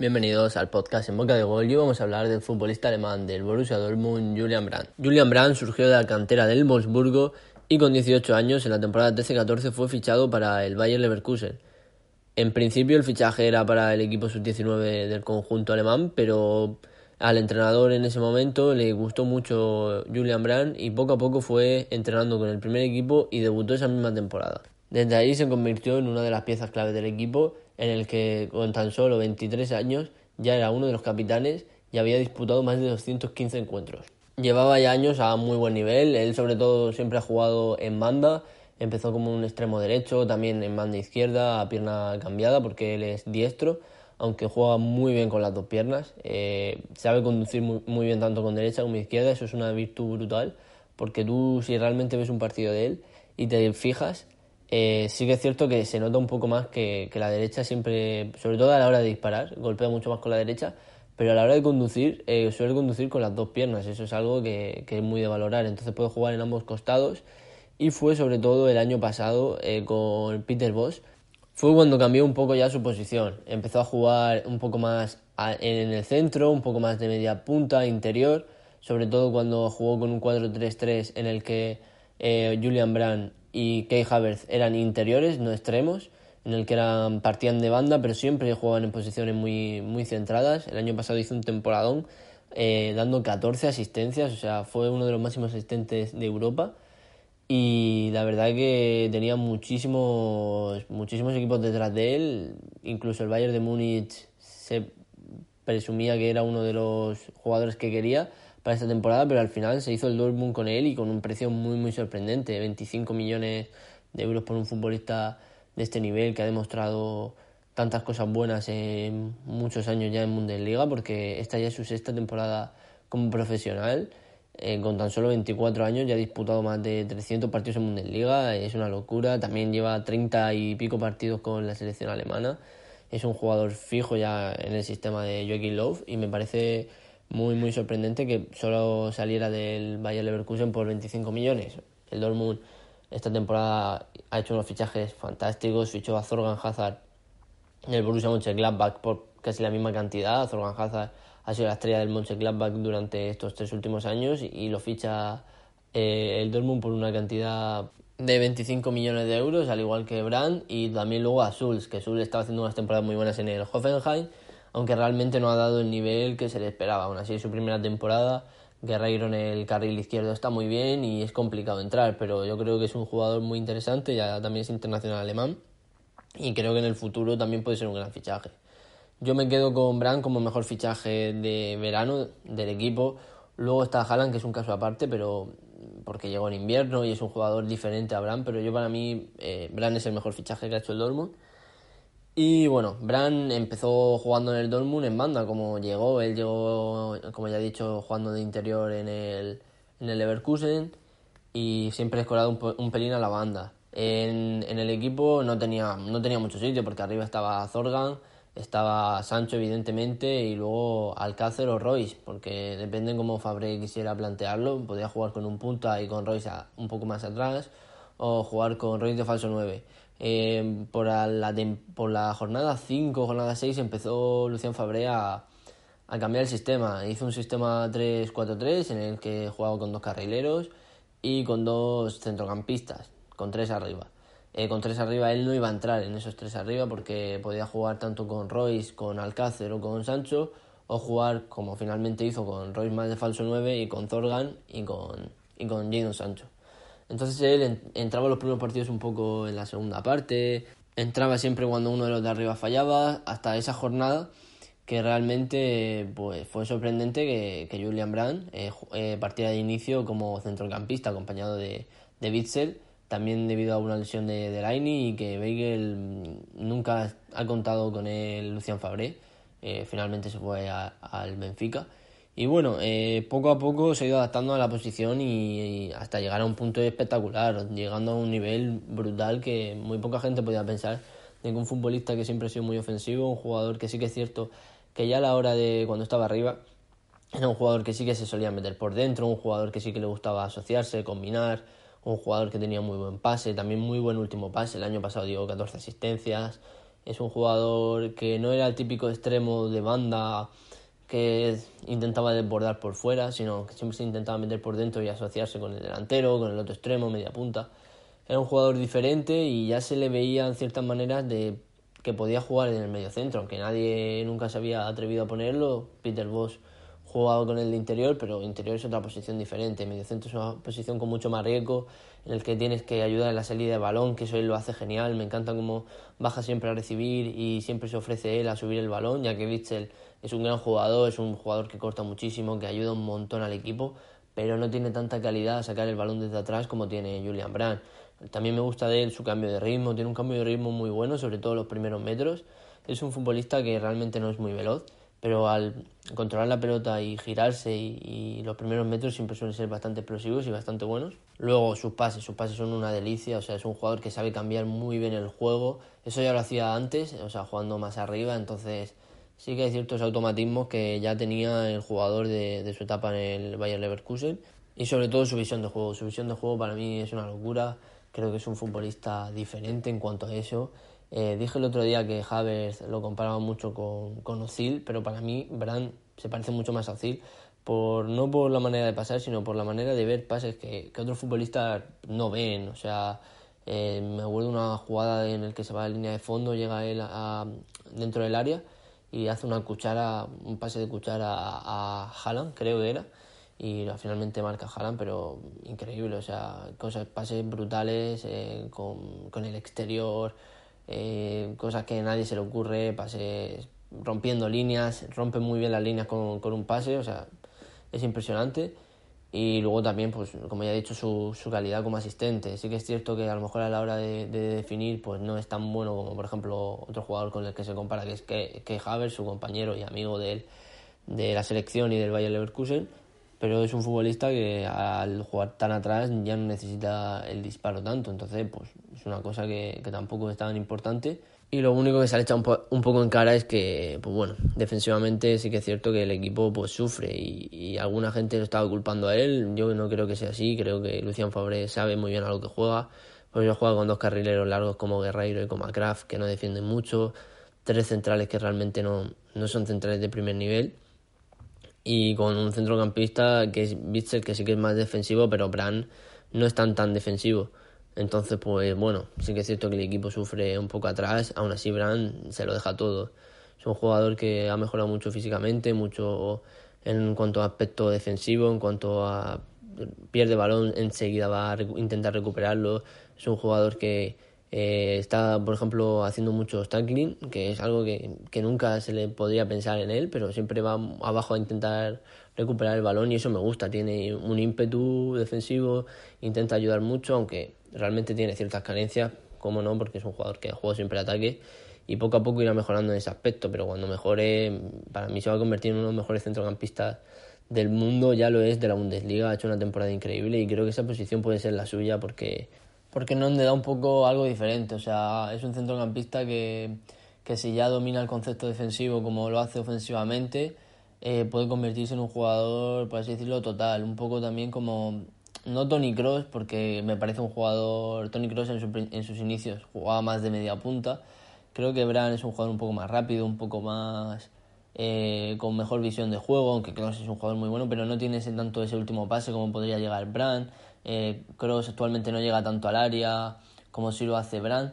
Bienvenidos al podcast en Boca de Gol y vamos a hablar del futbolista alemán del Borussia Dortmund, Julian Brandt. Julian Brandt surgió de la cantera del Wolfsburgo y con 18 años en la temporada 13-14 fue fichado para el Bayer Leverkusen. En principio el fichaje era para el equipo sub-19 del conjunto alemán, pero al entrenador en ese momento le gustó mucho Julian Brandt y poco a poco fue entrenando con el primer equipo y debutó esa misma temporada. Desde ahí se convirtió en una de las piezas clave del equipo en el que con tan solo 23 años ya era uno de los capitanes y había disputado más de 215 encuentros. Llevaba ya años a muy buen nivel, él sobre todo siempre ha jugado en banda, empezó como un extremo derecho, también en banda izquierda, a pierna cambiada porque él es diestro, aunque juega muy bien con las dos piernas, eh, sabe conducir muy, muy bien tanto con derecha como izquierda, eso es una virtud brutal, porque tú si realmente ves un partido de él y te fijas, eh, sí que es cierto que se nota un poco más que, la derecha siempre, sobre todo a la hora de disparar, golpea mucho más con la derecha, pero a la hora de conducir eh, suele conducir con las dos piernas, eso es algo que, es muy de valorar, entonces puede jugar en ambos costados y fue sobre todo el año pasado eh, con Peter Bosch, fue cuando cambió un poco ya su posición, empezó a jugar un poco más en el centro, un poco más de media punta, interior, sobre todo cuando jugó con un 4-3-3 en el que Julian Brand y Kay Havertz eran interiores, no extremos, en el que eran, partían de banda, pero siempre jugaban en posiciones muy, muy centradas. El año pasado hizo un temporadón eh, dando 14 asistencias, o sea, fue uno de los máximos asistentes de Europa. Y la verdad que tenía muchísimos, muchísimos equipos detrás de él, incluso el Bayern de Múnich se presumía que era uno de los jugadores que quería para esta temporada, pero al final se hizo el Dortmund con él y con un precio muy muy sorprendente, 25 millones de euros por un futbolista de este nivel que ha demostrado tantas cosas buenas en muchos años ya en Bundesliga, porque esta ya es su sexta temporada como profesional. Eh, con tan solo 24 años ya ha disputado más de 300 partidos en Bundesliga, es una locura. También lleva 30 y pico partidos con la selección alemana. Es un jugador fijo ya en el sistema de Joachim Löw y me parece muy muy sorprendente que solo saliera del Bayer Leverkusen por 25 millones. El Dortmund esta temporada ha hecho unos fichajes fantásticos, fichó a Zorgan Hazard del Borussia Mönchengladbach por casi la misma cantidad. Zorgan Hazard ha sido la estrella del Mönchengladbach durante estos tres últimos años y lo ficha eh, el Dortmund por una cantidad de 25 millones de euros, al igual que Brand, y también luego a Schulz, que Schulz estaba haciendo unas temporadas muy buenas en el Hoffenheim aunque realmente no ha dado el nivel que se le esperaba. Aún así, su primera temporada, Guerreiro en el carril izquierdo está muy bien y es complicado entrar, pero yo creo que es un jugador muy interesante, ya también es internacional alemán y creo que en el futuro también puede ser un gran fichaje. Yo me quedo con Brand como mejor fichaje de verano del equipo. Luego está Haaland, que es un caso aparte, pero porque llegó en invierno y es un jugador diferente a Brand, pero yo para mí eh, es el mejor fichaje que ha hecho el Dortmund. Y bueno, Bran empezó jugando en el Dortmund en banda, como llegó. Él llegó, como ya he dicho, jugando de interior en el, en el Leverkusen y siempre escolado un, pelín a la banda. En, en, el equipo no tenía, no tenía mucho sitio porque arriba estaba Zorgan, estaba Sancho evidentemente y luego Alcácer o Royce, porque depende cómo Fabre quisiera plantearlo. Podía jugar con un punta y con Royce un poco más atrás o jugar con de falso 9. Eh, por, la, por la jornada 5, jornada 6 empezó Lucian Fabré a, cambiar el sistema. Hizo un sistema 3-4-3 en el que jugaba con dos carrileros y con dos centrocampistas, con tres arriba. Eh, con tres arriba él no iba a entrar en esos tres arriba porque podía jugar tanto con Royce, con Alcácer o con Sancho o jugar como finalmente hizo con Royce más de falso 9 y con Zorgan y con, y con Jadon Sancho. Entonces él entraba los primeros partidos un poco en la segunda parte, entraba siempre cuando uno de los de arriba fallaba, hasta esa jornada que realmente pues, fue sorprendente que, Julian Brand eh, eh, partiera de inicio como centrocampista acompañado de, de también debido a una lesión de, de Laini y que Weigel nunca ha contado con él Lucian Fabré, eh, finalmente se fue al Benfica y bueno, eh, poco a poco se ha ido adaptando a la posición y, hasta llegar a un punto espectacular, llegando a un nivel brutal que muy poca gente podía pensar. De un futbolista que siempre ha sido muy ofensivo, un jugador que sí que es cierto que ya a la hora de cuando estaba arriba era un jugador que sí que se solía meter por dentro, un jugador que sí que le gustaba asociarse, combinar, un jugador que tenía muy buen pase, también muy buen último pase, el año pasado dio 14 asistencias, Es un jugador que no era el típico extremo de banda que intentaba desbordar por fuera, sino que siempre se intentaba meter por dentro y asociarse con el delantero, con el otro extremo, media punta. Era un jugador diferente y ya se le veía en ciertas maneras de que podía jugar en el medio centro, aunque nadie nunca se había atrevido a ponerlo. Peter Bosch jugaba con el de interior, pero interior es otra posición diferente. Medio centro es una posición con mucho más riesgo, en el que tienes que ayudar en la salida de balón, que eso él lo hace genial. Me encanta cómo baja siempre a recibir y siempre se ofrece él a subir el balón, ya que Witzel es un gran jugador, es un jugador que corta muchísimo, que ayuda un montón al equipo, pero no tiene tanta calidad a sacar el balón desde atrás como tiene Julian Brand. También me gusta de él su cambio de ritmo, tiene un cambio de ritmo muy bueno, sobre todo los primeros metros. Es un futbolista que realmente no es muy veloz, pero al controlar la pelota y girarse y, los primeros metros siempre suelen ser bastante explosivos y bastante buenos. Luego sus pases, sus pases son una delicia, o sea, es un jugador que sabe cambiar muy bien el juego. Eso ya lo hacía antes, o sea, jugando más arriba, entonces sí que hay ciertos automatismos que ya tenía el jugador de, de su etapa en el Bayern Leverkusen y sobre todo su visión de juego. Su visión de juego para mí es una locura creo que es un futbolista diferente en cuanto a eso. Eh, dije el otro día que Havertz lo comparaba mucho con, con Ozil, pero para mí Brand se parece mucho más a Ozil, por, no por la manera de pasar, sino por la manera de ver pases que, que otros futbolistas no ven. O sea, eh, me acuerdo una jugada en la que se va a la línea de fondo, llega él a, dentro del área y hace una cuchara, un pase de cuchara a, a Haaland, creo que era y finalmente marca Haaland, pero increíble, o sea, cosas, pases brutales eh, con, con, el exterior, eh, cosas que a nadie se le ocurre, pases rompiendo líneas, rompe muy bien las líneas con, con, un pase, o sea, es impresionante. Y luego también, pues como ya he dicho, su, su, calidad como asistente. Sí que es cierto que a lo mejor a la hora de, de, definir, pues no es tan bueno como, por ejemplo, otro jugador con el que se compara, que es que, que Haver, su compañero y amigo de él, de la selección y del Bayer Leverkusen pero es un futbolista que al jugar tan atrás ya no necesita el disparo tanto, entonces pues es una cosa que, que tampoco es tan importante. Y lo único que se le echa un, poco en cara es que, pues bueno, defensivamente sí que es cierto que el equipo pues sufre y, alguna gente lo estaba culpando a él. Yo no creo que sea así, creo que Lucian Fabre sabe muy bien a lo que juega. Pues yo juega con dos carrileros largos como Guerreiro y como Kraft que no defienden mucho, tres centrales que realmente no, no son centrales de primer nivel y con un centrocampista que es Bitzel, que sí que es más defensivo, pero Brand no es tan tan defensivo. Entonces, pues bueno, sí que es cierto que el equipo sufre un poco atrás, aún así Brand se lo deja todo. Es un jugador que ha mejorado mucho físicamente, mucho en cuanto a aspecto defensivo, en cuanto a pierde balón, enseguida va a intentar recuperarlo. Es un jugador que eh, está, por ejemplo, haciendo mucho tackling, que es algo que, que, nunca se le podría pensar en él, pero siempre va abajo a intentar recuperar el balón y eso me gusta. Tiene un ímpetu defensivo, intenta ayudar mucho, aunque realmente tiene ciertas carencias, como no, porque es un jugador que juega siempre ataque y poco a poco irá mejorando en ese aspecto, pero cuando mejore, para mí se va a convertir en uno de los mejores centrocampistas del mundo, ya lo es de la Bundesliga, ha hecho una temporada increíble y creo que esa posición puede ser la suya porque porque no le da un poco algo diferente. O sea, es un centrocampista que, que si ya domina el concepto defensivo como lo hace ofensivamente, eh, puede convertirse en un jugador, por así decirlo, total. Un poco también como, no Tony Cross, porque me parece un jugador, Tony Cross en, su, en sus inicios jugaba más de media punta. Creo que Bran es un jugador un poco más rápido, un poco más... Eh, con mejor visión de juego, aunque Cross es un jugador muy bueno, pero no tiene ese, tanto ese último pase como podría llegar Brand. Eh, Cross actualmente no llega tanto al área como si lo hace Brand.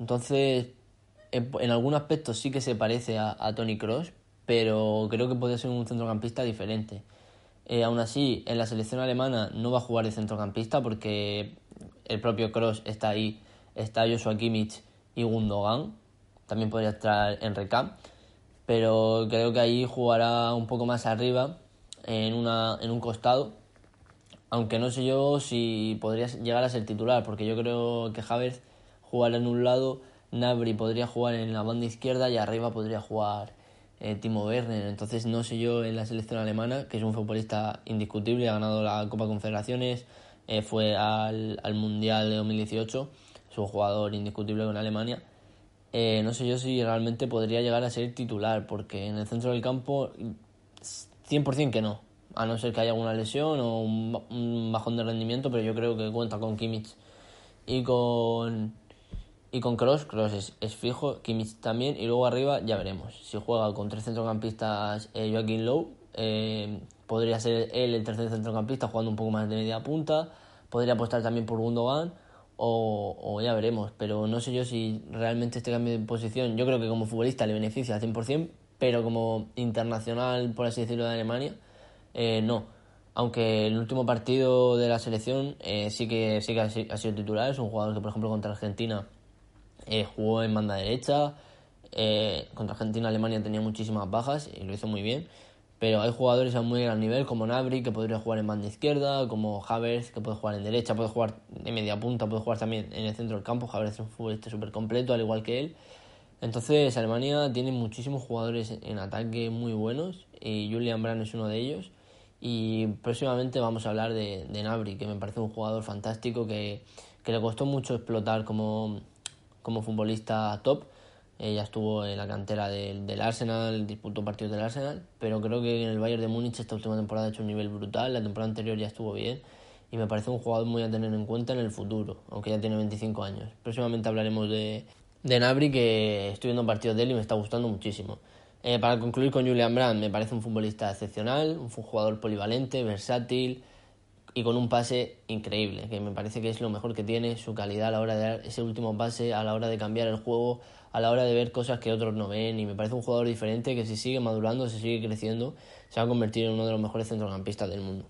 Entonces, en, algún aspecto sí que se parece a, Tony Cross, pero creo que puede ser un centrocampista diferente. Eh, aún así, en la selección alemana no va a jugar de centrocampista porque el propio Cross está ahí, está Joshua Kimmich y Gundogan, también podría estar en recap, pero creo que ahí jugará un poco más arriba, en, una, en un costado, aunque no sé yo si podría llegar a ser titular, porque yo creo que Havertz jugará en un lado, Nabri podría jugar en la banda izquierda y arriba podría jugar eh, Timo Werner. Entonces no sé yo en la selección alemana, que es un futbolista indiscutible, ha ganado la Copa Confederaciones, eh, fue al, al, Mundial de 2018, es un jugador indiscutible con Alemania. Eh, no sé yo si realmente podría llegar a ser titular, porque en el centro del campo 100% que no a no ser que haya alguna lesión o un, bajón de rendimiento, pero yo creo que cuenta con Kimmich y con Y con Cross, Cross es, fijo, Kimmich también, y luego arriba ya veremos. Si juega con tres centrocampistas, eh, Joaquín Lowe, eh, podría ser él el tercer centrocampista jugando un poco más de media punta, podría apostar también por Gundogan, o, o, ya veremos. Pero no sé yo si realmente este cambio de posición, yo creo que como futbolista le beneficia al 100%, pero como internacional, por así decirlo, de Alemania, eh, no. Aunque el último partido de la selección eh, sí que sí que ha, sido titular, es un jugador que por ejemplo contra Argentina eh, jugó en banda derecha, contra Argentina Alemania tenía muchísimas bajas y lo hizo muy bien, pero hay jugadores a muy gran nivel como Nabri que podría jugar en banda izquierda, como Havertz que puede jugar en derecha, puede jugar de media punta, puede jugar también en el centro del campo, Havertz es un futbolista súper completo al igual que él. Entonces Alemania tiene muchísimos jugadores en ataque muy buenos y Julian Brand es uno de ellos y próximamente vamos a hablar de, de Nabri, que me parece un jugador fantástico que, que le costó mucho explotar como, como futbolista top. Ella estuvo en la cantera del, del, Arsenal, disputó partidos del Arsenal, pero creo que en el Bayern de Múnich esta última temporada ha hecho un nivel brutal. La temporada anterior ya estuvo bien y me parece un jugador muy a tener en cuenta en el futuro, aunque ya tiene 25 años. Próximamente hablaremos de, de Nabri, que estoy viendo partidos de él y me está gustando muchísimo. Eh, para concluir con Julian Brandt, me parece un futbolista excepcional, un jugador polivalente, versátil y con un pase increíble, que me parece que es lo mejor que tiene, su calidad a la hora de dar ese último pase, a la hora de cambiar el juego, a la hora de ver cosas que otros no ven y me parece un jugador diferente que si sigue madurando, si sigue creciendo, se va a convertir en uno de los mejores centrocampistas del mundo.